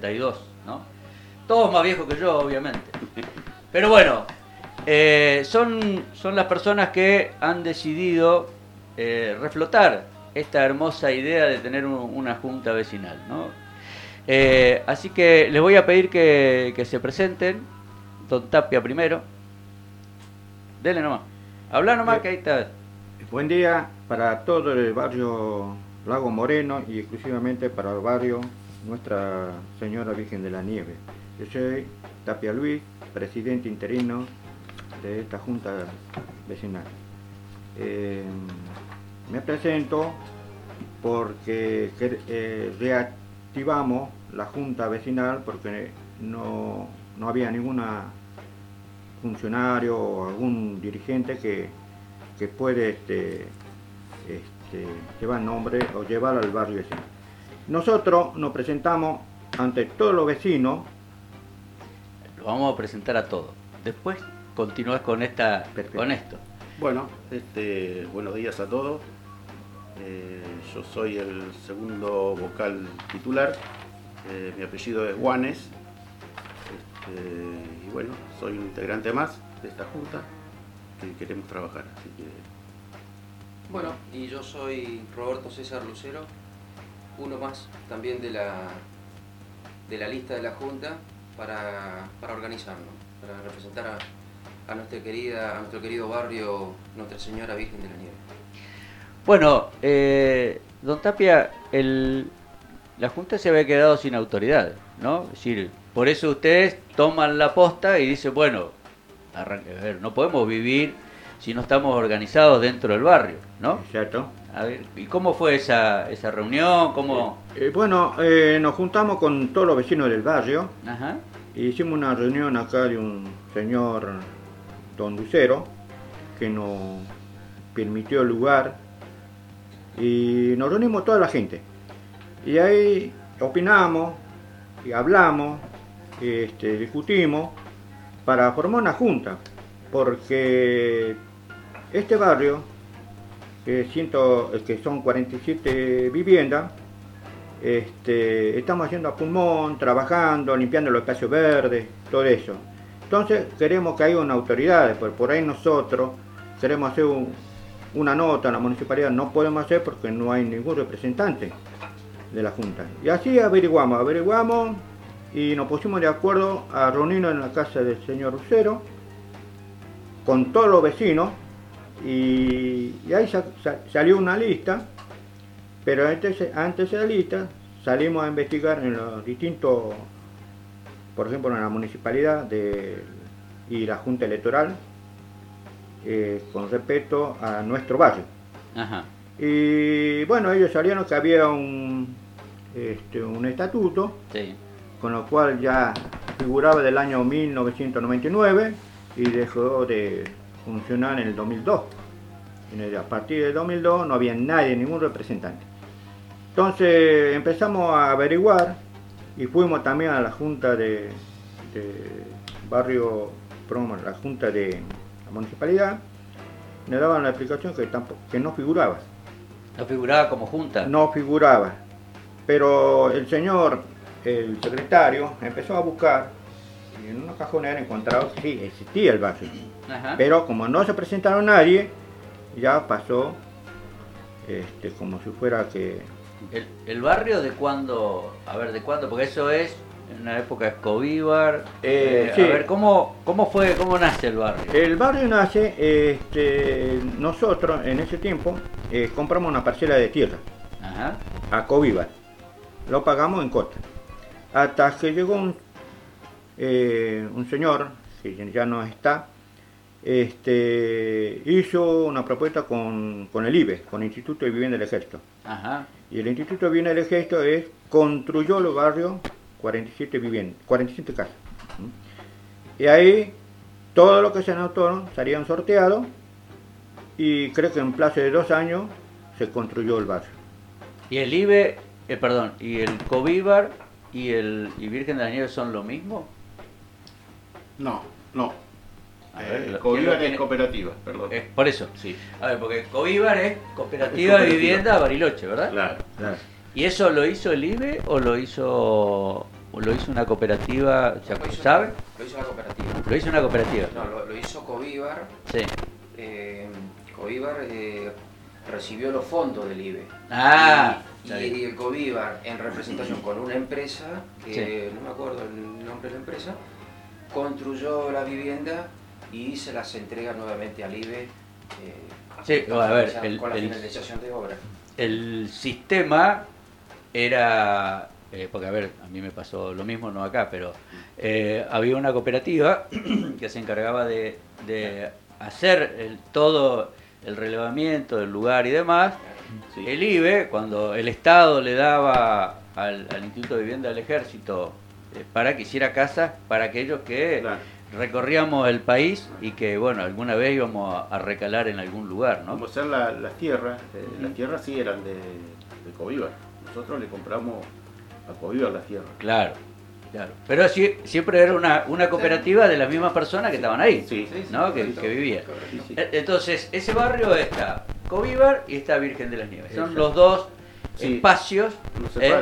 32, ¿no? Todos más viejos que yo, obviamente. Pero bueno, eh, son, son las personas que han decidido eh, reflotar esta hermosa idea de tener una junta vecinal, ¿no? Eh, así que les voy a pedir que, que se presenten. Don Tapia primero. Dele nomás. Habla nomás que ahí está. Buen día para todo el barrio Lago Moreno y exclusivamente para el barrio Nuestra Señora Virgen de la Nieve. Yo soy Tapia Luis, presidente interino de esta junta vecinal. Eh, me presento porque eh, reactivamos la junta vecinal porque no, no había ninguna funcionario o algún dirigente que, que puede este, este, llevar nombre o llevar al barrio vecino. Nosotros nos presentamos ante todos los vecinos. Lo vamos a presentar a todos. Después continúas con, esta, con esto. Bueno, este, buenos días a todos. Eh, yo soy el segundo vocal titular. Eh, mi apellido es Juanes. Este, y bueno, soy un integrante más de esta junta que queremos trabajar. Así que... Bueno, y yo soy Roberto César Lucero, uno más también de la, de la lista de la junta para, para organizarnos, para representar a, a, nuestra querida, a nuestro querido barrio Nuestra Señora Virgen de la Nieve. Bueno, eh, don Tapia, el, la Junta se había quedado sin autoridad, ¿no? Es decir, por eso ustedes toman la posta y dicen, bueno, arranque, a ver, no podemos vivir si no estamos organizados dentro del barrio, ¿no? Cierto. A ver, ¿y cómo fue esa, esa reunión? ¿Cómo... Eh, eh, bueno, eh, nos juntamos con todos los vecinos del barrio. Ajá. Y hicimos una reunión acá de un señor don Lucero que nos permitió el lugar y nos reunimos toda la gente. Y ahí opinamos y hablamos, este, discutimos para formar una junta, porque este barrio, que, siento, que son 47 viviendas, este, estamos haciendo a pulmón, trabajando, limpiando los espacios verdes, todo eso. Entonces queremos que haya una autoridad, por, por ahí nosotros queremos hacer un, una nota en la municipalidad no podemos hacer porque no hay ningún representante de la Junta. Y así averiguamos, averiguamos y nos pusimos de acuerdo a reunirnos en la casa del señor Lucero con todos los vecinos y, ahí salió una lista, pero antes, antes de la lista salimos a investigar en los distintos, por ejemplo en la municipalidad de, y la Junta Electoral, eh, con respecto a nuestro barrio. Y bueno, ellos salieron que había un, este, un estatuto, con lo cual ya figuraba del año 1999 y dejó de funcionar en el 2002. A partir del 2002 no había nadie, ningún representante. Entonces empezamos a averiguar y fuimos también a la junta de, de barrio, la junta de municipalidad, me daban la explicación que, tampoco, que no figuraba. ¿No figuraba como junta? No figuraba. Pero el señor, el secretario, empezó a buscar y en una cajonera encontraba que sí, existía el barrio. Pero como no se presentaron nadie, ya pasó este, como si fuera que... ¿El, ¿El, barrio de cuándo? A ver, ¿de cuándo? Porque eso es en una época Escovíbar. Eh, eh, a ver, ¿cómo, ¿cómo fue, cómo nace el barrio? El barrio nace, este, nosotros en ese tiempo eh, compramos una parcela de tierra a Covíbar. Lo pagamos en costa. Hasta que llegó un, un señor, que ya no está, este, hizo una propuesta con, con, el IBE, con el Instituto de Vivienda del Ejército. Y el Instituto de Vivienda del Ejército es, construyó los barrios 47 viviendas, 47 casas. Y ahí todo lo que se anotó salían sorteados y creo que en plazo de dos años se construyó el barrio. ¿Y el IBE, eh, perdón, y el Covíbar y el y Virgen de la Nieve son lo mismo? No, no. Eh, Covíbar es cooperativa, perdón. por eso, sí. A ver, porque Covíbar es cooperativa, de vivienda Bariloche, ¿verdad? Claro, claro. ¿Y eso lo hizo el IBE o lo hizo lo hizo una cooperativa, ¿sabe? Lo hizo una cooperativa. Lo hizo una cooperativa. No, lo, hizo Covíbar. Sí. Eh, Covíbar eh, recibió los fondos del IBE. Ah. Y, el Covíbar, en representación con una empresa, que no me acuerdo el nombre de la empresa, construyó la vivienda y se las entrega nuevamente al IBE. Eh, sí, a ver, el, con la finalización de obra. El sistema era eh, porque a ver, a mí me pasó lo mismo, no acá, pero eh, había una cooperativa que se encargaba de, hacer el, todo el relevamiento del lugar y demás. El IBE, cuando el Estado le daba al, Instituto de Vivienda del Ejército eh, para que hiciera casas para aquellos que recorríamos el país y que, bueno, alguna vez íbamos a, recalar en algún lugar, ¿no? Como ser las tierras, las tierras sí eran de, de Nosotros le compramos a la tierra. Claro, claro. Pero sí, siempre era una, una cooperativa de las mismas personas que estaban ahí, sí, ¿no? Que, vivían. E, entonces, ese barrio está Covíbar y está Virgen de las Nieves. Son los dos espacios. ¿eh?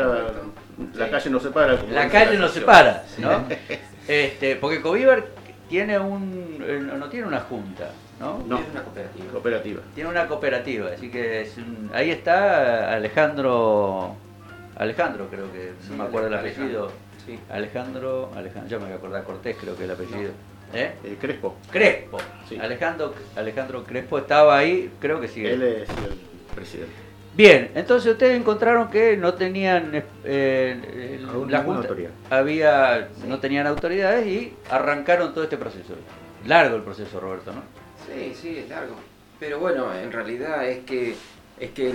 La calle no separa. La calle no separa, ¿no? este, porque Covíbar tiene un, eh, no tiene una junta, ¿no? No, tiene una cooperativa. cooperativa. Tiene una cooperativa, así que ahí está Alejandro Alejandro, creo que, no me acuerdo el apellido. Alejandro, Alejandro, yo me voy a acordar Cortés, creo que el apellido. ¿Eh? ¿Eh? Crespo. Crespo. Alejandro, Alejandro Crespo estaba ahí, creo que sí. Él es el presidente. Bien, entonces ustedes encontraron que no tenían eh, la autoridad. había, no tenían autoridades y arrancaron todo este proceso. Largo el proceso, Roberto, ¿no? Sí, sí, es largo. Pero bueno, en realidad es que es que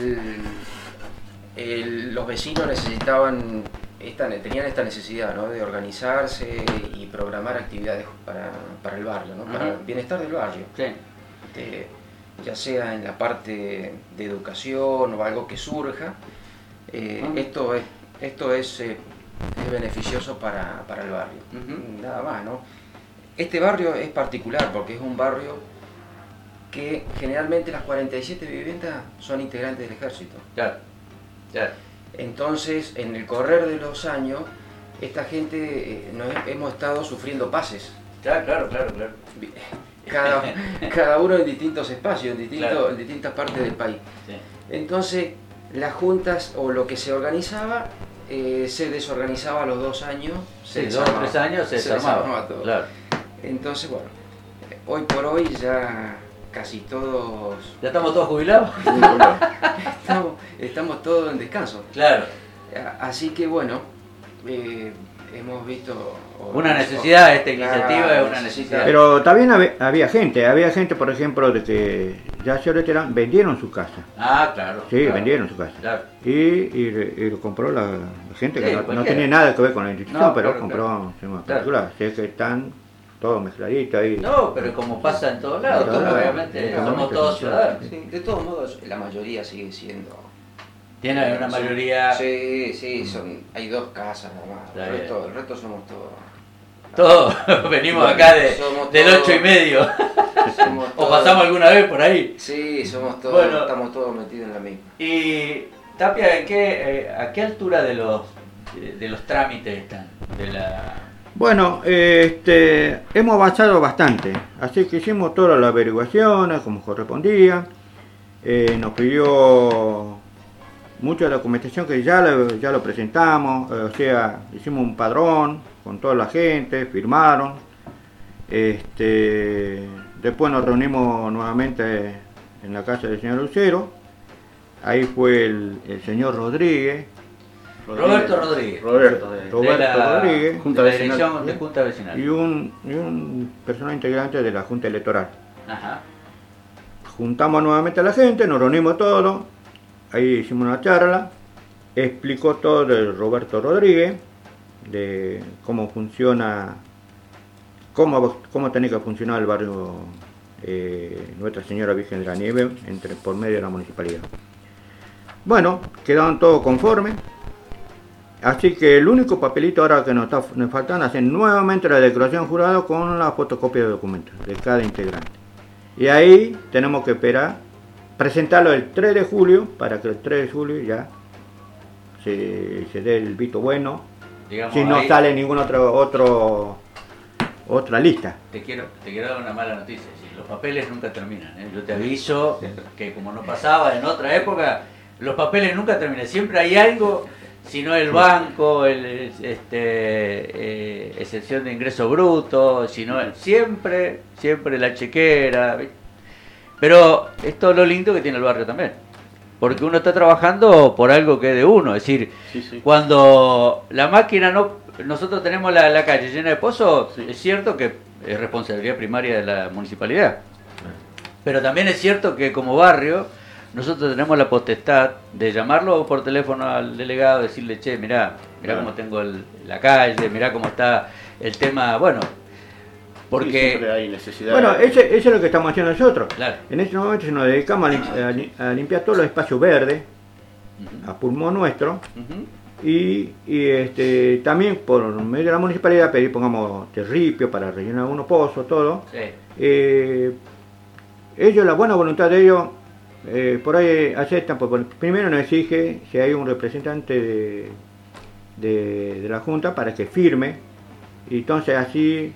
el, los vecinos necesitaban, esta, tenían esta necesidad de organizarse y programar actividades para, el barrio, para el bienestar del barrio. Este, ya sea en la parte de educación o algo que surja, eh, esto es, esto es, eh, beneficioso para, el barrio. Nada más, ¿no? Este barrio es particular porque es un barrio que generalmente las 47 viviendas son integrantes del ejército. Claro. Entonces, en el correr de los años, esta gente eh, hemos estado sufriendo pases. Claro, claro, claro, Cada, uno en distintos espacios, en, distintas partes del país. Entonces, las juntas o lo que se organizaba eh, se desorganizaba a los dos años. Sí, dos o tres años se, desarmaba. todo. Entonces, bueno, hoy por hoy ya casi todos... ¿Ya estamos todos jubilados? estamos, todos en descanso. Claro. Así que bueno, eh, hemos visto... Una necesidad, esta iniciativa es una necesidad. Pero también había, gente, había gente, por ejemplo, de que ya se retiraron, vendieron su casa. Ah, claro. Sí, vendieron su casa. Claro. Y, y, lo compró la, gente que no, tiene nada que ver con la institución, pero compró claro. particular. que están todo mezcladito ahí. No, pero como pasa en todos lados, obviamente, somos todos ciudadanos. de todos modos, la mayoría sigue siendo. Tiene una mayoría. Sí, sí, son, hay dos casas nada más. El resto, el resto, somos todos. Todos, venimos acá de, del ocho y medio. o pasamos alguna vez por ahí. Sí, somos todos, estamos todos metidos en la misma. Y Tapia, qué, eh, ¿a qué altura de los, de los trámites están? De la bueno, este, hemos avanzado bastante, así que hicimos todas las averiguaciones como correspondía. Eh, nos pidió mucha documentación que ya lo, ya lo presentamos, eh, o sea, hicimos un padrón con toda la gente, firmaron. Este, después nos reunimos nuevamente en la casa del señor Lucero. Ahí fue el, el señor Rodríguez, Roberto Rodríguez. Roberto, Rodríguez. Junta de Junta Vecinal. Y un, y un personal integrante de la Junta Electoral. Ajá. Juntamos nuevamente a la gente, nos reunimos todos, ahí hicimos una charla, explicó todo de Roberto Rodríguez, de cómo funciona, cómo, cómo tiene que funcionar el barrio eh, Nuestra Señora Virgen de la Nieve por medio de la municipalidad. Bueno, quedaron todos conformes, Así que el único papelito ahora que nos, está, nos faltan hacer nuevamente la declaración jurada con la fotocopia de documentos de cada integrante. Y ahí tenemos que esperar, presentarlo el 3 de julio para que el 3 de julio ya se, dé el visto bueno si no sale ningún otro otro otra lista. Te quiero, te quiero dar una mala noticia. los papeles nunca terminan. ¿eh? Yo te aviso que como no pasaba en otra época, los papeles nunca terminan. Siempre hay algo, si no el banco, el, este, eh, excepción de ingreso bruto, sino siempre, siempre la chequera. Pero esto es lo lindo que tiene el barrio también. Porque uno está trabajando por algo que es de uno. Es decir, cuando la máquina no nosotros tenemos la, calle llena de pozos, es cierto que es responsabilidad primaria de la municipalidad. Pero también es cierto que como barrio, nosotros tenemos la potestad de llamarlo por teléfono al delegado, decirle, che, mirá, mirá cómo tengo la calle, mirá cómo está el tema, bueno, porque... hay necesidad. Bueno, eso, es lo que estamos haciendo nosotros. En este momento nos dedicamos a, limpiar todos los espacios verdes, a pulmón nuestro, y, este, también por medio de la municipalidad pedir, pongamos, terripio para rellenar algunos pozos, todo. Eh, ellos, la buena voluntad de ellos, eh, por ahí aceptan, porque primero nos exige si hay un representante de, la Junta para que firme, y entonces así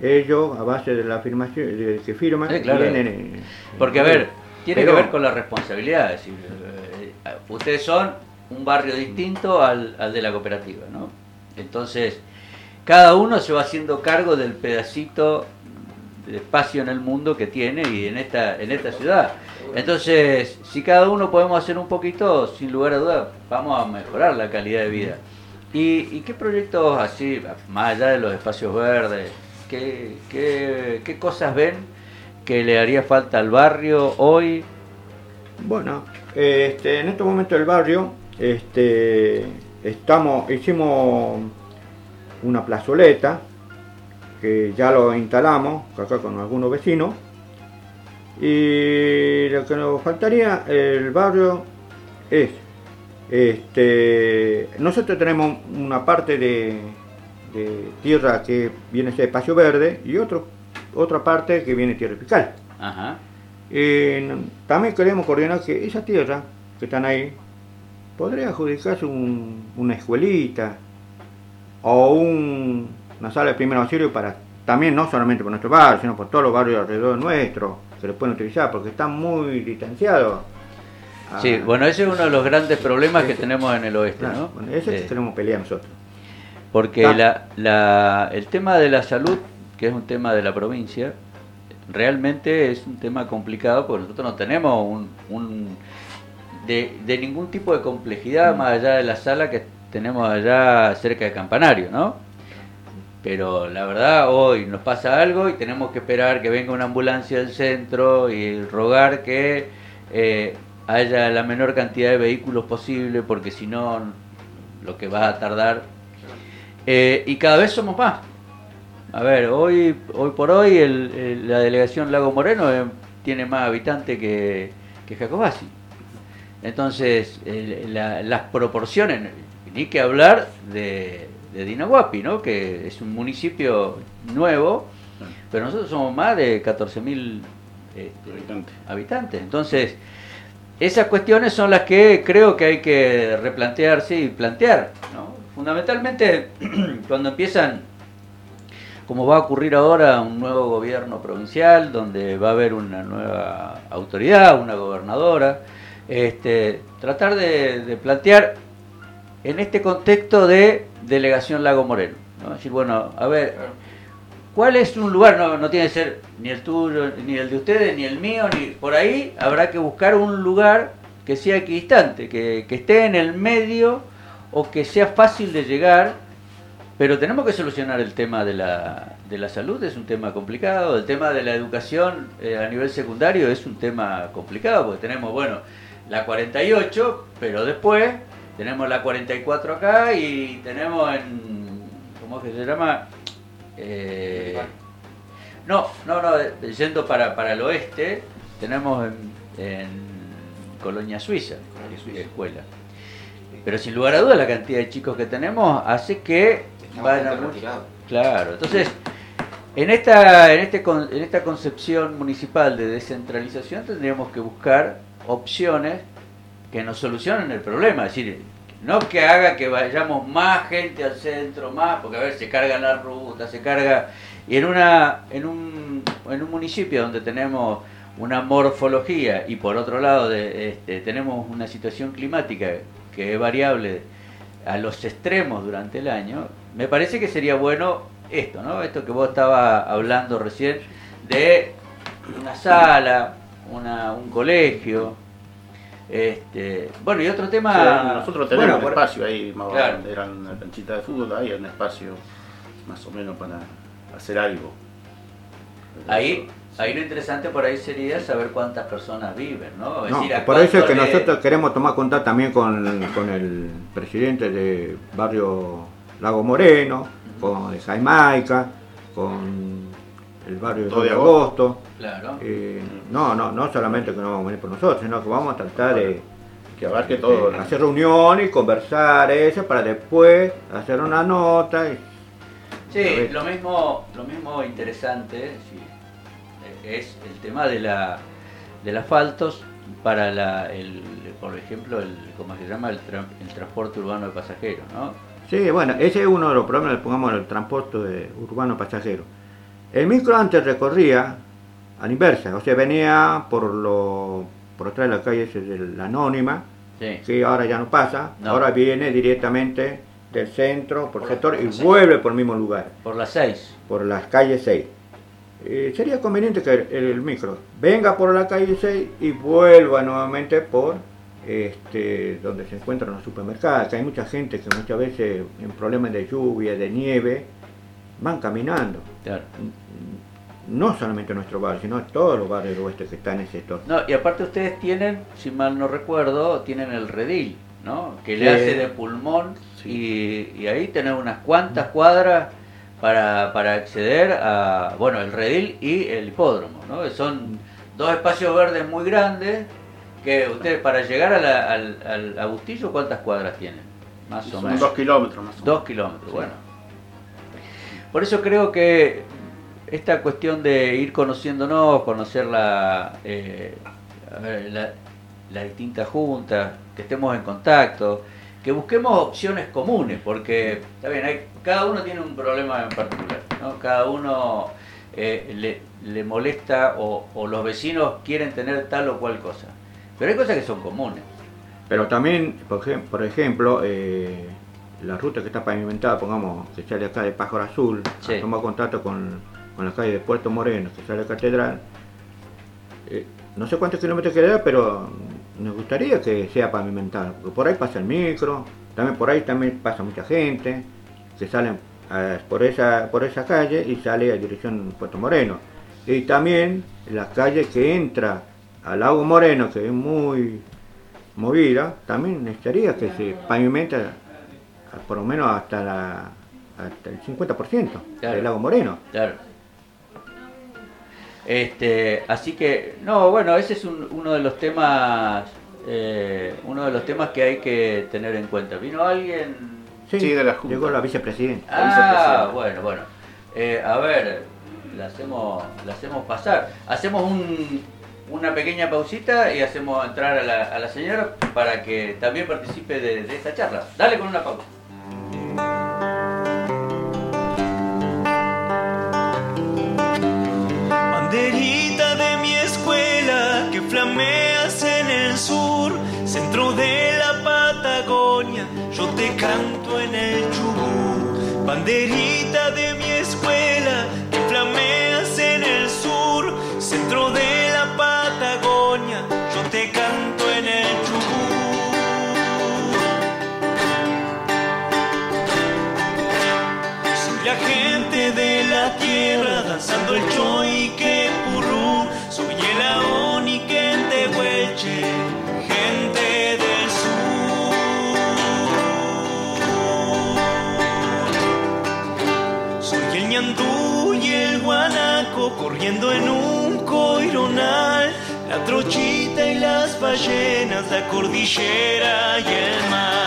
ellos, a base de la afirmación de que firman, vienen, Porque, a ver, tiene que ver con la responsabilidad, es decir, eh, ustedes son un barrio distinto al, de la cooperativa, ¿no? Entonces, cada uno se va haciendo cargo del pedacito de espacio en el mundo que tiene y en esta, en esta ciudad. Entonces, si cada uno podemos hacer un poquito, sin lugar a dudas, vamos a mejorar la calidad de vida. ¿Y, qué proyectos así, más allá de los espacios verdes, qué, qué cosas ven que le haría falta al barrio hoy? Bueno, este, en este momento el barrio este, estamos, hicimos una plazoleta que ya lo instalamos acá con algunos vecinos y lo que nos faltaría el barrio es este nosotros tenemos una parte de, tierra que viene a ser espacio verde y otro, otra parte que viene tierra fiscal también queremos coordinar que esa tierra que están ahí podría adjudicarse una escuelita o una sala de primer auxilio para también no solamente por nuestro barrio, sino por todos los barrios alrededor nuestro, que lo pueden utilizar porque están muy distanciados. Sí, bueno, ese es uno de los grandes problemas que tenemos en el oeste, ¿no? ese que tenemos pelea nosotros. Porque la, el tema de la salud, que es un tema de la provincia, realmente es un tema complicado porque nosotros no tenemos un de, de ningún tipo de complejidad mm. más allá de la sala que tenemos allá cerca del campanario, ¿no? Pero la verdad, hoy nos pasa algo y tenemos que esperar que venga una ambulancia del centro y rogar que eh, haya la menor cantidad de vehículos posible, porque si no, lo que va a tardar. Eh, y cada vez somos más. A ver, hoy, hoy por hoy la delegación Lago Moreno eh, tiene más habitantes que, que Jacobasi. Entonces, las proporciones, ni que hablar de, de Dinahuapi, ¿no? que es un municipio nuevo, pero nosotros somos más de 14.000 este, habitantes. Entonces, esas cuestiones son las que creo que hay que replantearse y plantear. ¿no? Fundamentalmente, cuando empiezan, como va a ocurrir ahora, un nuevo gobierno provincial, donde va a haber una nueva autoridad, una gobernadora, este, tratar de, plantear en este contexto de delegación Lago Moreno. ¿no? Decir, bueno, a ver, ¿cuál es un lugar? No, no tiene que ser ni el tuyo, ni el de ustedes, ni el mío, ni por ahí habrá que buscar un lugar que sea equidistante, que, que esté en el medio o que sea fácil de llegar, pero tenemos que solucionar el tema de la, de la salud, es un tema complicado, el tema de la educación eh, a nivel secundario es un tema complicado, porque tenemos, bueno, la 48, pero después tenemos la 44 acá y tenemos en. ¿Cómo es que se llama? Eh, no, no, no, yendo para, para el oeste, tenemos en, Colonia Suiza, Suiza, escuela. Pero sin lugar a dudas, la cantidad de chicos que tenemos hace que vayan Claro, entonces. En esta, en, este, en esta concepción municipal de descentralización tendríamos que buscar opciones que nos solucionen el problema. Es decir, no que haga que vayamos más gente al centro, más, porque a ver, se carga la ruta, se carga... Y en, una, en, un, en un municipio donde tenemos una morfología y por otro lado de, este, tenemos una situación climática que es variable a los extremos durante el año, me parece que sería bueno esto, ¿no? Esto que vos estabas hablando recién de una sala, una, un colegio, este, bueno, y otro tema. nosotros tenemos un espacio ahí, más era una canchita de fútbol, ahí hay un espacio más o menos para hacer algo. Ahí, ahí lo interesante por ahí sería saber cuántas personas viven, ¿no? por eso es que nosotros queremos tomar contacto también con, el presidente de barrio Lago Moreno, con Jaimaica, con el barrio de agosto. Claro. Eh, no, no, no solamente que no vamos a venir por nosotros, sino que vamos a tratar de que abarque todo. hacer reuniones y conversar eso para después hacer una nota. sí, lo mismo, lo mismo interesante es el tema de la del asfaltos para la, el, por ejemplo, el, ¿cómo se llama? El, el transporte urbano de pasajeros, ¿no? Sí, bueno, ese es uno de los problemas, pongamos el transporte de urbano pasajero. El micro antes recorría a la inversa, o sea, venía por lo por atrás de la calle de la Anónima, que ahora ya no pasa, ahora viene directamente del centro, por, el sector, y vuelve por el mismo lugar. Por las 6. Por las calles 6. Eh, sería conveniente que el, micro venga por la calle 6 y vuelva nuevamente por este, donde se encuentran los supermercados. Que hay mucha gente que muchas veces en problemas de lluvia, de nieve, van caminando. Claro no solamente nuestro barrio, sino todos los barrios del oeste que están en ese sector. No, y aparte ustedes tienen, si mal no recuerdo, tienen el redil, ¿no? Que le hace de pulmón y, ahí tenés unas cuantas cuadras para, para acceder a, bueno, el redil y el hipódromo, ¿no? Son dos espacios verdes muy grandes que ustedes para llegar a al, al, a Bustillo, ¿cuántas cuadras tienen? Más o menos. Dos kilómetros más o menos. Dos kilómetros, bueno. Por eso creo que esta cuestión de ir conociéndonos, conocer la, eh, las distintas juntas, que estemos en contacto, que busquemos opciones comunes, porque está bien, hay, cada uno tiene un problema en particular, ¿no? cada uno eh, le, le, molesta o, los vecinos quieren tener tal o cual cosa, pero hay cosas que son comunes. Pero también, por, ejemplo, eh, la ruta que está pavimentada, pongamos, que sale acá de Pájaro Azul, sí. toma contacto con con la calle de Puerto Moreno, que sale la catedral. Eh, no sé cuántos kilómetros queda, pero nos gustaría que sea pavimentado, porque por ahí pasa el micro, también por ahí también pasa mucha gente, que salen por, esa, por esa calle y sale a dirección Puerto Moreno. Y también la calle que entra al lago Moreno, que es muy movida, también necesitaría que se pavimenta por lo menos hasta, la, hasta el 50% del lago Moreno. Claro. Este, así que, no, bueno, ese es uno de los temas, eh, uno de los temas que hay que tener en cuenta. ¿Vino alguien? Sí, de la Junta. llegó la vicepresidenta. Ah, bueno, bueno. Eh, a ver, la hacemos, la hacemos pasar. Hacemos un, una pequeña pausita y hacemos entrar a la, a la señora para que también participe de, de esta charla. Dale con una pausa. En un coironal, la trochita y las ballenas, la cordillera y el mar.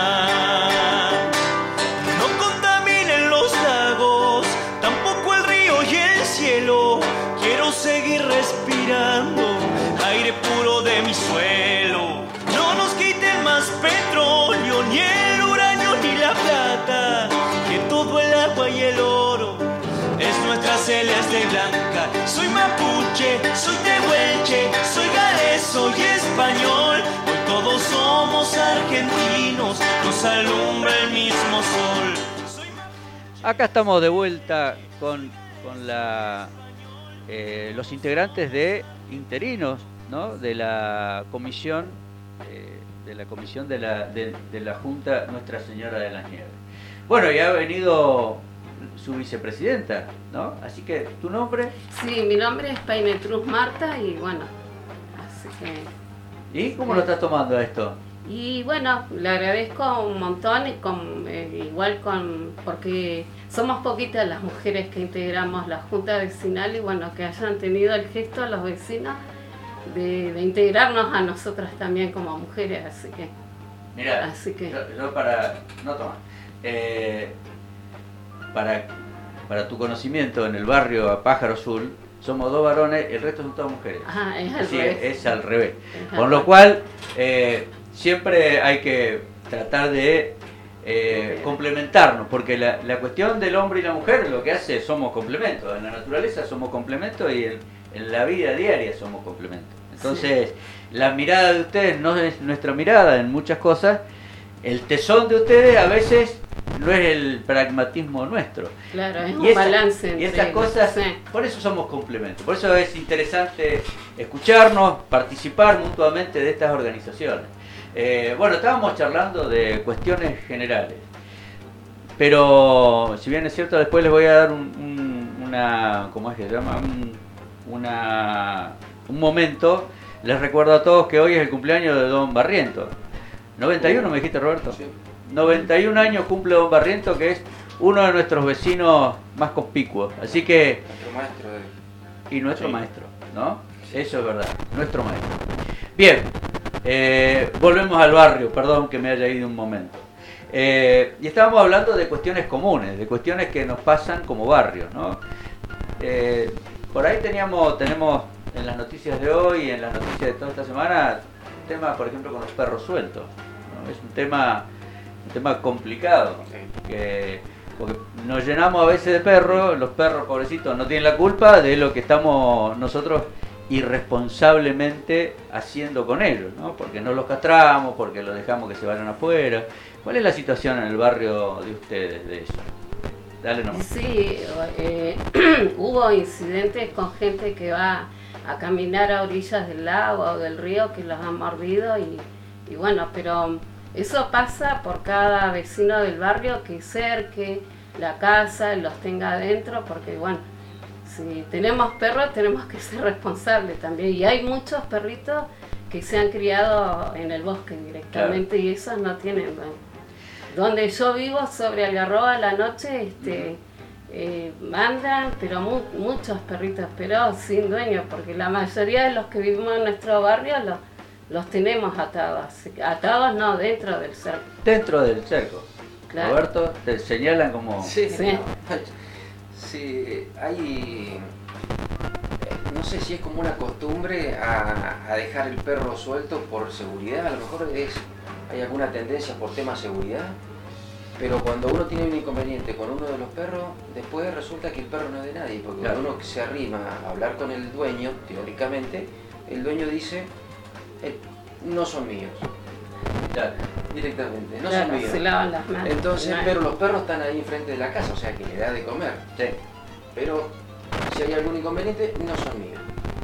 Celeste blanca. Soy mapuche, soy tehuelche, soy galés, soy español. Hoy todos somos argentinos, nos alumbra el mismo sol. Acá estamos de vuelta con, con la, eh, los integrantes de interinos ¿no? de la comisión eh, de la comisión de la, de, la Junta Nuestra Señora de las Nieves. Bueno, ya ha venido su vicepresidenta, ¿no? Así que, ¿tu nombre? Sí, mi nombre es Painetruz Marta y bueno, así que... ¿Y cómo lo estás tomando esto? Y bueno, le agradezco un montón y con, eh, igual con, porque somos poquitas las mujeres que integramos la Junta Vecinal y bueno, que hayan tenido el gesto los vecinos de, integrarnos a nosotras también como mujeres, así que... Mira, así que... Yo, para... No toma. Eh, para, para tu conocimiento, en el barrio a Pájaro Azul, somos dos varones, el resto son todas mujeres. Ah, es al revés. Es al revés. Con lo cual, eh, siempre hay que tratar de eh, complementarnos, porque la, la, cuestión del hombre y la mujer lo que hace somos complementos. En la naturaleza somos complementos y en, en la vida diaria somos complementos. Entonces, la mirada de ustedes no es nuestra mirada en muchas cosas. El tesón de ustedes a veces no es el pragmatismo nuestro. Claro, es un balance. y estas cosas, por eso somos complementos. Por eso es interesante escucharnos, participar mutuamente de estas organizaciones. Eh, bueno, estábamos charlando de cuestiones generales. Pero, si bien es cierto, después les voy a dar un, una, ¿cómo es que se llama? una, un momento. Les recuerdo a todos que hoy es el cumpleaños de Don Barriento. 91 me dijiste Roberto. 91 años cumple Don Barriento, que es uno de nuestros vecinos más conspicuos. Así que... Nuestro maestro. Y nuestro maestro, ¿no? Eso es verdad, nuestro maestro. Bien, eh, volvemos al barrio, perdón que me haya ido un momento. Eh, y estábamos hablando de cuestiones comunes, de cuestiones que nos pasan como barrio, ¿no? Eh, por ahí teníamos, tenemos en las noticias de hoy, en las noticias de toda esta semana, tema, por ejemplo, con los perros sueltos. Es un tema, tema complicado, que, porque nos llenamos a veces de perros, los perros pobrecitos no tienen la culpa de lo que estamos nosotros irresponsablemente haciendo con ellos, ¿no? porque no los castramos, porque los dejamos que se vayan afuera. ¿Cuál es la situación en el barrio de ustedes de eso? Dale nomás. Sí, eh, hubo incidentes con gente que va a caminar a orillas del lago o del río que los han mordido y, y bueno, pero eso pasa por cada vecino del barrio que cerque la casa, los tenga adentro, porque bueno, si tenemos perros tenemos que ser responsables también. Y hay muchos perritos que se han criado en el bosque directamente y esos no tienen... donde yo vivo, sobre Algarroba, a la noche, este, eh, mandan, pero muchos perritos, pero sin dueño, porque la mayoría de los que vivimos en nuestro barrio los, los tenemos atados. Atados no, dentro del cerco. Dentro del cerco. Roberto, te señalan como... Sí, sí. sí hay... No sé si es como una costumbre a, a dejar el perro suelto por seguridad, a lo mejor es, hay alguna tendencia por tema seguridad pero cuando uno tiene un inconveniente con uno de los perros, después resulta que el perro no es de nadie, porque cuando uno se arrima a hablar con el dueño, teóricamente, el dueño dice, eh, no son míos. Directamente, no son míos. Entonces, pero los perros están ahí enfrente de la casa, o sea que le da de comer. Pero si hay algún inconveniente, no son míos.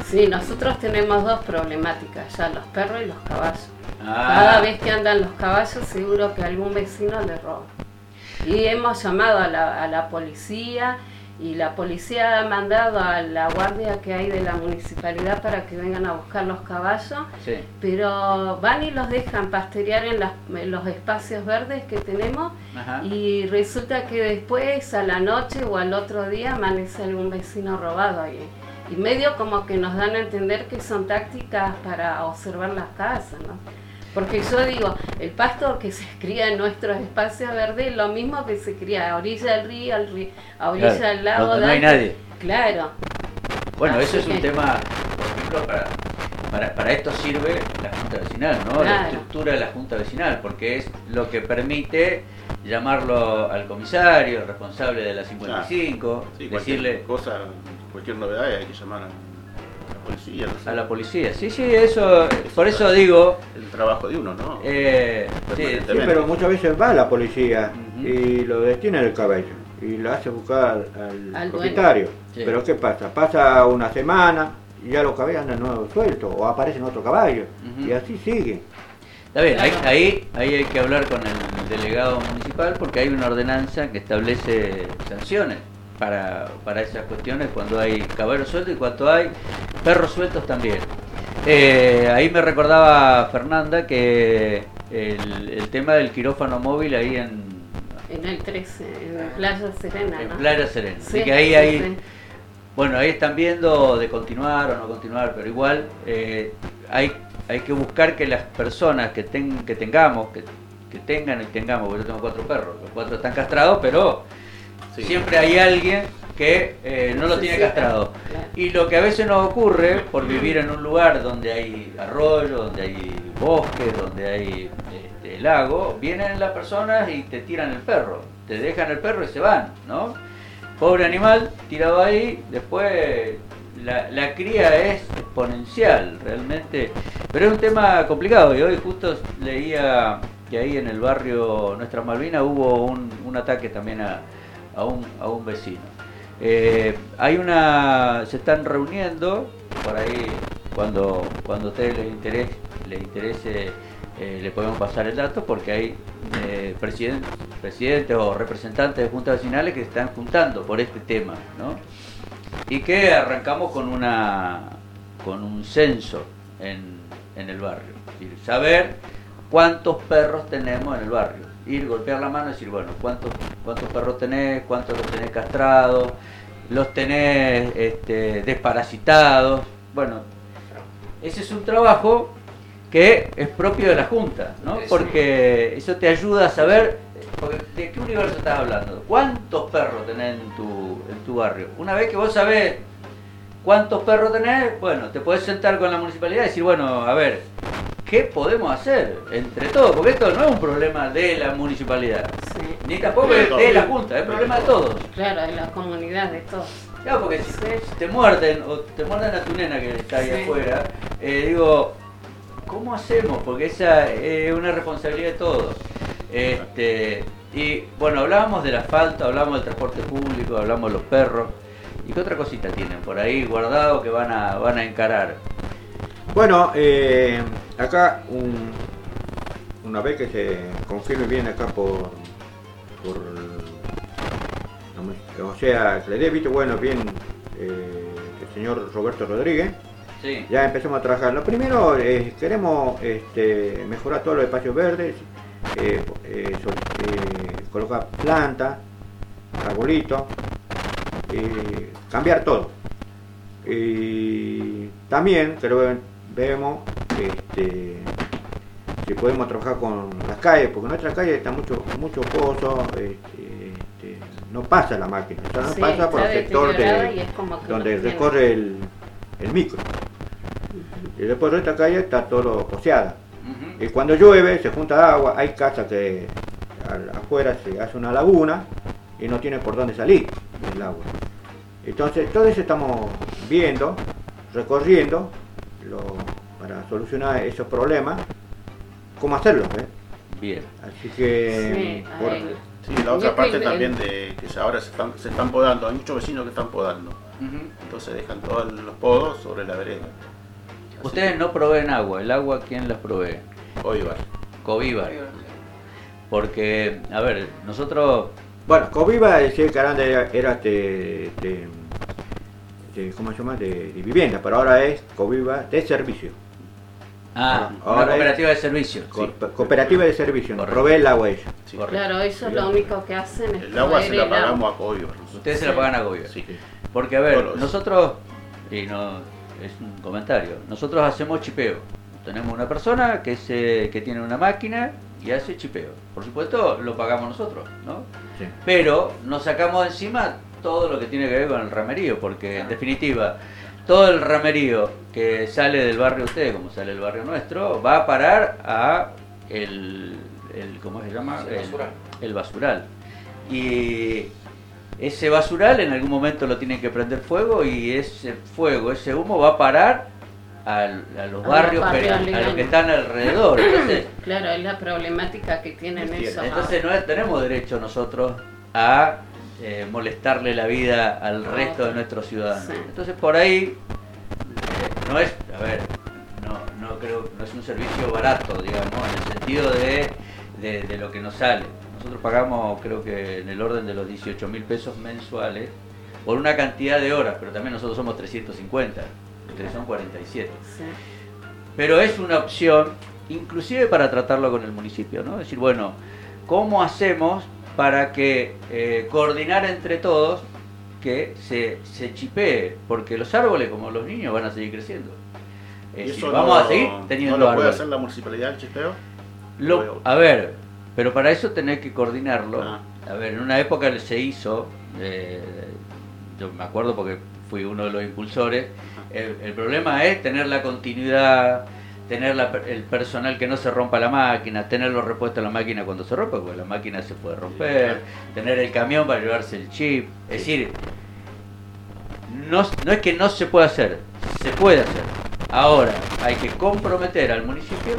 Sí, nosotros tenemos dos problemáticas, ya los perros y los caballos. Ah. Cada vez que andan los caballos seguro que algún vecino le roba. Y hemos llamado a la, a la policía y la policía ha mandado a la guardia que hay de la municipalidad para que vengan a buscar los caballos, pero van y los dejan pastorear en, los espacios verdes que tenemos y resulta que después a la noche o al otro día amanece algún vecino robado ahí. Y medio como que nos dan a entender que son tácticas para observar las casas, ¿no? Porque yo digo, el pasto que se cría en nuestros espacios verdes es lo mismo que se cría a orilla del río, a orilla del lago. no hay nadie. Claro. Bueno, eso es un tema, por ejemplo, para, para, para esto sirve la Junta Vecinal, ¿no? La estructura de la Junta Vecinal, porque es lo que permite llamarlo al comisario, el responsable de la 55, decirle... cosa, cualquier novedad hay que llamar a policía. A la policía, sí, sí, eso, por eso digo... El trabajo de uno, ¿no? Eh, sí, pero muchas veces va la policía y lo detiene el cabello y lo hace buscar al, propietario. Pero ¿qué pasa? Pasa una semana y ya los caballos andan nuevos sueltos o aparecen otro caballo y así sigue. Está bien, ahí, ahí, hay que hablar con el delegado municipal porque hay una ordenanza que establece sanciones para, para esas cuestiones cuando hay caballos sueltos y cuando hay perros sueltos también. Eh, ahí me recordaba Fernanda que el, el tema del quirófano móvil ahí en en el 13, en Playa Serena. En Playa Serena. Así que ahí, ahí bueno, ahí están viendo de continuar o no continuar, pero igual eh, hay, hay que buscar que las personas que, ten, que tengamos, que, que, tengan y tengamos, porque yo tengo cuatro perros, los cuatro están castrados, pero siempre hay alguien que eh, no lo tiene castrado. Y lo que a veces nos ocurre por vivir en un lugar donde hay arroyo, donde hay bosque, donde hay lago, vienen las personas y te tiran el perro, te dejan el perro y se van, ¿no? Pobre animal, tirado ahí, después la, cría es exponencial, realmente, pero es un tema complicado y hoy justo leía que ahí en el barrio Nuestra Malvina hubo un, ataque también a, un, a un vecino. Eh, hay una, se están reuniendo por ahí cuando cuando a ustedes les interese, les interese eh, le podemos pasar el dato porque hay eh, presidentes, o representantes de juntas vecinales que se están juntando por este tema, ¿no? Y que arrancamos con una con un censo en, el barrio, saber cuántos perros tenemos en el barrio, ir golpear la mano y decir, bueno, cuántos cuántos perros tenés, cuántos los tenés castrados, los tenés este, desparasitados, bueno, ese es un trabajo que es propio de la Junta, ¿no? Porque eso te ayuda a saber de qué universo estás hablando. ¿Cuántos perros tenés en tu, en tu barrio? Una vez que vos sabés cuántos perros tenés, bueno, te podés sentar con la municipalidad y decir, bueno, a ver, ¿qué podemos hacer entre todos? Porque esto no es un problema de la municipalidad, ni tampoco es de la Junta, es un problema de todos. Claro, de la comunidad, de todos. Claro, porque si, te muerden o te muerden a tu nena que está ahí afuera, eh, digo, ¿cómo hacemos? Porque esa es una responsabilidad de todos. Este, y bueno, hablábamos del asfalto, hablamos del transporte público, hablamos de los perros. ¿Y qué otra cosita tienen por ahí guardado que van a, van a encarar? Bueno, eh, acá una vez que se confirme bien acá por, por o sea, le dé visto bueno bien eh, el señor Roberto Rodríguez, ya empezamos a trabajar. Lo primero, eh, queremos este, mejorar todos los espacios verdes, eh, colocar plantas, arbolitos, cambiar todo. Y también creo vemos este, si podemos trabajar con las calles, porque en nuestras calles está mucho, mucho pozo, este, este, no pasa la máquina, no pasa por el sector donde recorre el, el micro. Y después de esta calle está todo poseada. Y cuando llueve se junta agua, hay casas que afuera se hace una laguna y no tiene por dónde salir el agua. Entonces todo eso estamos viendo, recorriendo para solucionar esos problemas, cómo hacerlo. ¿eh? Bien. Así que... Sí, la otra parte también de que ahora se están, se están podando, hay muchos vecinos que están podando. Entonces dejan todos los podos sobre la vereda. Ustedes no proveen agua, ¿el agua quién las provee? Covivar. Covivar. Porque, a ver, nosotros... Bueno, Coviva decía que era, era de, de, ¿cómo se llama? De, vivienda, pero ahora es Coviva de servicio. Ah, ahora una cooperativa de servicio. cooperativa de servicio, nos provee el agua ella. claro, eso es lo único que hacen. el agua se la pagamos a Coviva. Ustedes se la pagan a Coviva. Sí. Porque, a ver, nosotros, y no, es un comentario. Nosotros hacemos chipeo. Tenemos una persona que, se, que tiene una máquina y hace chipeo. Por supuesto, lo pagamos nosotros, ¿no? Pero nos sacamos encima todo lo que tiene que ver con el ramerío, porque en definitiva, todo el ramerío que sale del barrio usted, como sale el barrio nuestro, va a parar a el, el ¿cómo se llama? El basural. el basural. Y ese basural en algún momento lo tienen que prender fuego y ese fuego, ese humo va a parar a, los barrios, a los que están alrededor. claro, es la problemática que tienen esos. Entonces no tenemos derecho nosotros a eh, molestarle la vida al resto de nuestros ciudadanos. Entonces por ahí eh, no es, a ver, no, no creo, no es un servicio barato, digamos, en el sentido de, de, lo que nos sale. Nosotros pagamos, creo que en el orden de los 18 mil pesos mensuales por una cantidad de horas, pero también nosotros somos 350, ustedes son 47. Pero es una opción, inclusive para tratarlo con el municipio, ¿no? Es decir, bueno, ¿cómo hacemos para que eh, coordinar entre todos que se, se chipee, porque los árboles, como los niños, van a seguir creciendo. vamos a seguir teniendo ¿no lo puede hacer la municipalidad el chipeo? a ver, pero para eso tenés que coordinarlo. Ah. A ver, en una época se hizo, eh, yo me acuerdo porque fui uno de los impulsores, el problema es tener la continuidad tener el personal que no se rompa la máquina, tener los repuestos en la máquina cuando se rompe, porque la máquina se puede romper, tener el camión para llevarse el chip. Es decir, no, no es que no se pueda hacer, se puede hacer. Ahora hay que comprometer al municipio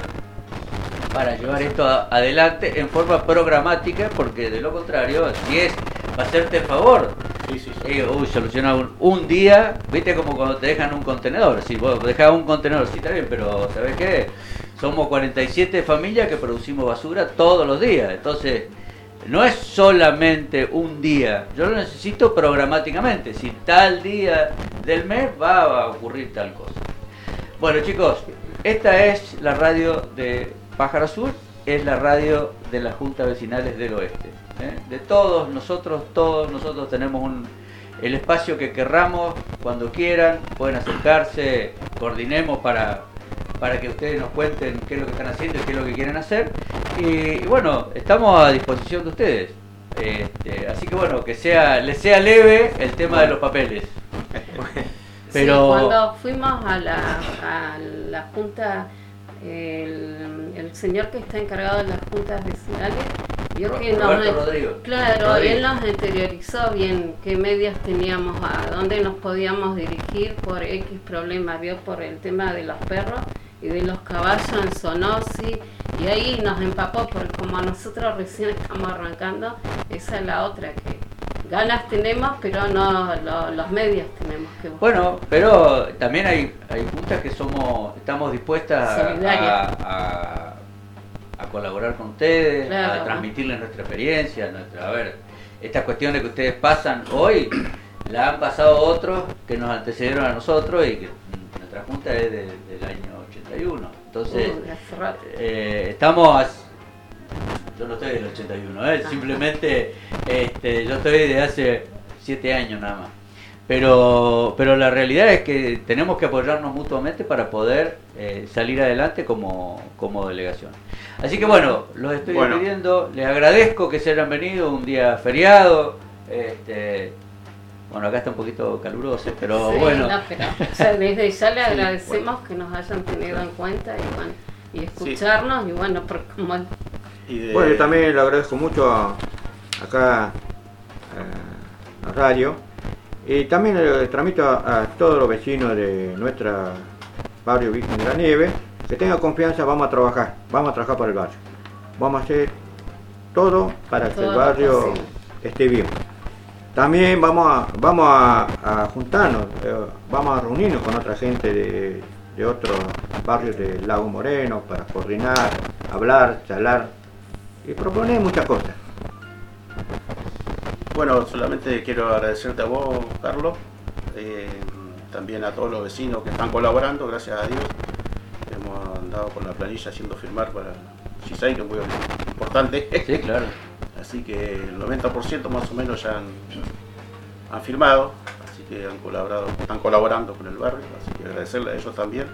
para llevar esto adelante en forma programática, porque de lo contrario, si es va a hacerte el favor Sí, sí, uy, soluciona un, día, viste como cuando te dejan un contenedor. Si vos dejás un contenedor, sí está bien, pero ¿sabes qué? Somos 47 familias que producimos basura todos los días. Entonces, no es solamente un día. Yo lo necesito programáticamente. Si tal día del mes va a ocurrir tal cosa. Bueno, chicos, esta es la radio de Pájaro Azul, es la radio de las Juntas Vecinales del Oeste. ¿Eh? de todos nosotros, todos nosotros tenemos un, el espacio que querramos, cuando quieran, pueden acercarse, coordinemos para, para que ustedes nos cuenten qué es lo que están haciendo y qué es lo que quieren hacer. Y, bueno, estamos a disposición de ustedes. Este, así que bueno, que sea, les sea leve el tema de los papeles. Pero... cuando fuimos a la, a la junta, el, el señor que está encargado de las juntas vecinales yo que claro, él nos interiorizó bien qué medios teníamos, a dónde nos podíamos dirigir por X problemas, vio por el tema de los perros y de los caballos en Sonosi, y ahí nos empapó, porque como nosotros recién estamos arrancando, esa es la otra que ganas tenemos, pero no los medios tenemos que buscar. Bueno, pero también hay, hay juntas que somos, estamos dispuestas a a colaborar con ustedes, a transmitirles nuestra experiencia, nuestra, a ver, estas cuestiones que ustedes pasan hoy, la han pasado otros que nos antecedieron a nosotros y que nuestra junta es del año 81. Entonces, eh, estamos, yo no estoy del 81, ¿eh? simplemente este, yo estoy de hace 7 años nada más. Pero, pero la realidad es que tenemos que apoyarnos mutuamente para poder eh, salir adelante como, como delegación. Así que bueno, los estoy pidiendo, les agradezco que se hayan venido un día feriado. Este, bueno, acá está un poquito caluroso, pero bueno. desde ya le agradecemos que nos hayan tenido en cuenta y, bueno, y escucharnos y bueno, porque como... Bueno, yo también le agradezco mucho a, acá eh, a radio y también le transmito a, todos los vecinos de nuestra barrio Virgen de la Nieve que tengan confianza, vamos a trabajar, vamos a trabajar para el barrio. Vamos a hacer todo para que el barrio esté bien. También vamos a, vamos a, juntarnos, eh, vamos a reunirnos con otra gente de, de otros barrios del Lago Moreno para coordinar, hablar, charlar y proponer muchas cosas. Bueno, solamente quiero agradecerte a vos, Carlos, eh, también a todos los vecinos que están colaborando, gracias a Dios. Hemos andado con la planilla haciendo firmar para CISAI, que es muy importante. Sí, claro. Así que el 90% más o menos ya han, firmado, así que han colaborado, están colaborando con el barrio, así que agradecerle a ellos también.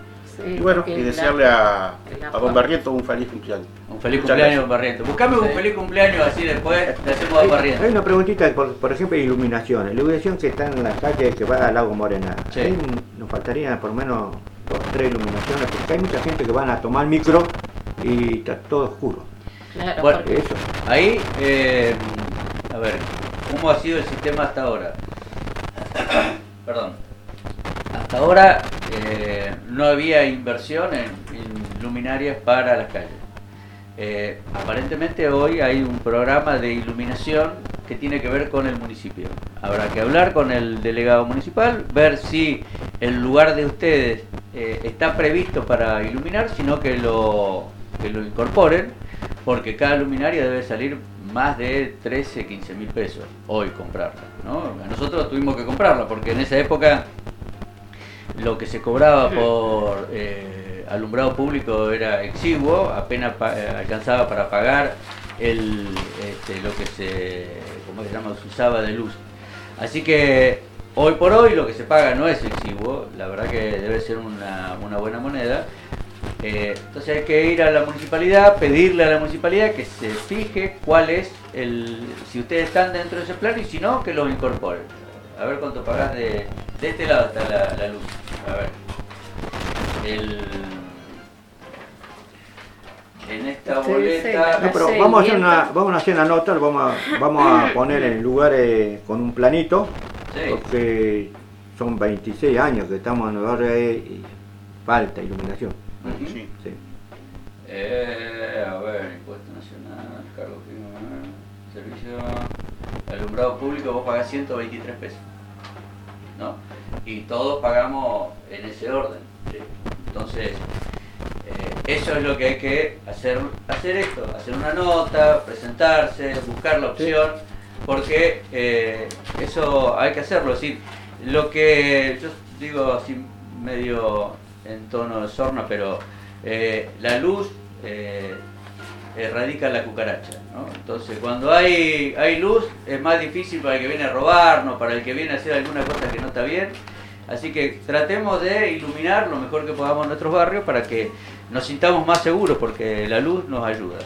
Y bueno, y desearle a, a Don Barriento un feliz cumpleaños. Un feliz cumpleaños, Don Barriento. Buscame un feliz cumpleaños así después le hacemos a Don Barriento. Hay una preguntita, por, por ejemplo, iluminación. La iluminación que está en la calle que va al lago Morena. Sí. nos faltaría por lo menos dos, tres iluminaciones, porque hay mucha gente que van a tomar micro y está todo oscuro. Claro, bueno, eso. Ahí, eh, a ver, ¿cómo ha sido el sistema hasta ahora? Perdón. Ahora eh, no había inversión en, luminarias para las calles. Eh, aparentemente hoy hay un programa de iluminación que tiene que ver con el municipio. Habrá que hablar con el delegado municipal, ver si el lugar de ustedes eh, está previsto para iluminar, sino que lo, que lo incorporen, porque cada luminaria debe salir más de 13, 15 mil pesos hoy comprarla. Nosotros tuvimos que comprarla porque en esa época lo que se cobraba por eh, alumbrado público era exiguo, apenas eh, alcanzaba para pagar el, este, lo que se, ¿cómo se llama? usaba de luz. Así que hoy por hoy lo que se paga no es exiguo, la verdad que debe ser una, una buena moneda. Eh, entonces hay que ir a la municipalidad, pedirle a la municipalidad que se fije cuál es el, si ustedes están dentro de ese plan y si no, que lo incorporen. A ver cuánto pagas de, de este lado está la, luz. A ver. El, en esta boleta. No, pero vamos a hacer una, vamos a hacer una nota, vamos a, vamos a poner en lugares con un planito, porque son 26 años que estamos en el barrio y falta iluminación. Sí. Eh, a ver, impuesto nacional, cargo firme, servicio, alumbrado público, vos pagás 123 pesos. ¿No? Y todos pagamos en ese orden. Entonces, eh, eso es lo que hay que hacer, hacer esto, hacer una nota, presentarse, buscar la opción, porque eh, eso hay que hacerlo. Es decir, lo que yo digo así medio en tono de sorna, pero eh, la luz erradica la cucaracha. Entonces, cuando hay, hay luz, es más difícil para el que viene a robarnos, para el que viene a hacer alguna cosa que no está bien. Así que tratemos de iluminar lo mejor que podamos nuestros barrios para que nos sintamos más seguros, porque la luz nos ayuda.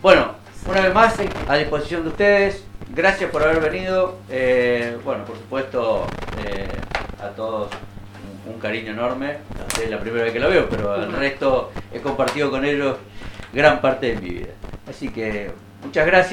Bueno, una vez más, a disposición de ustedes. Gracias por haber venido. Eh, bueno, por supuesto, a todos un cariño enorme. Es la primera vez que lo veo, pero el resto he compartido con ellos gran parte de mi vida. Así que muchas gracias.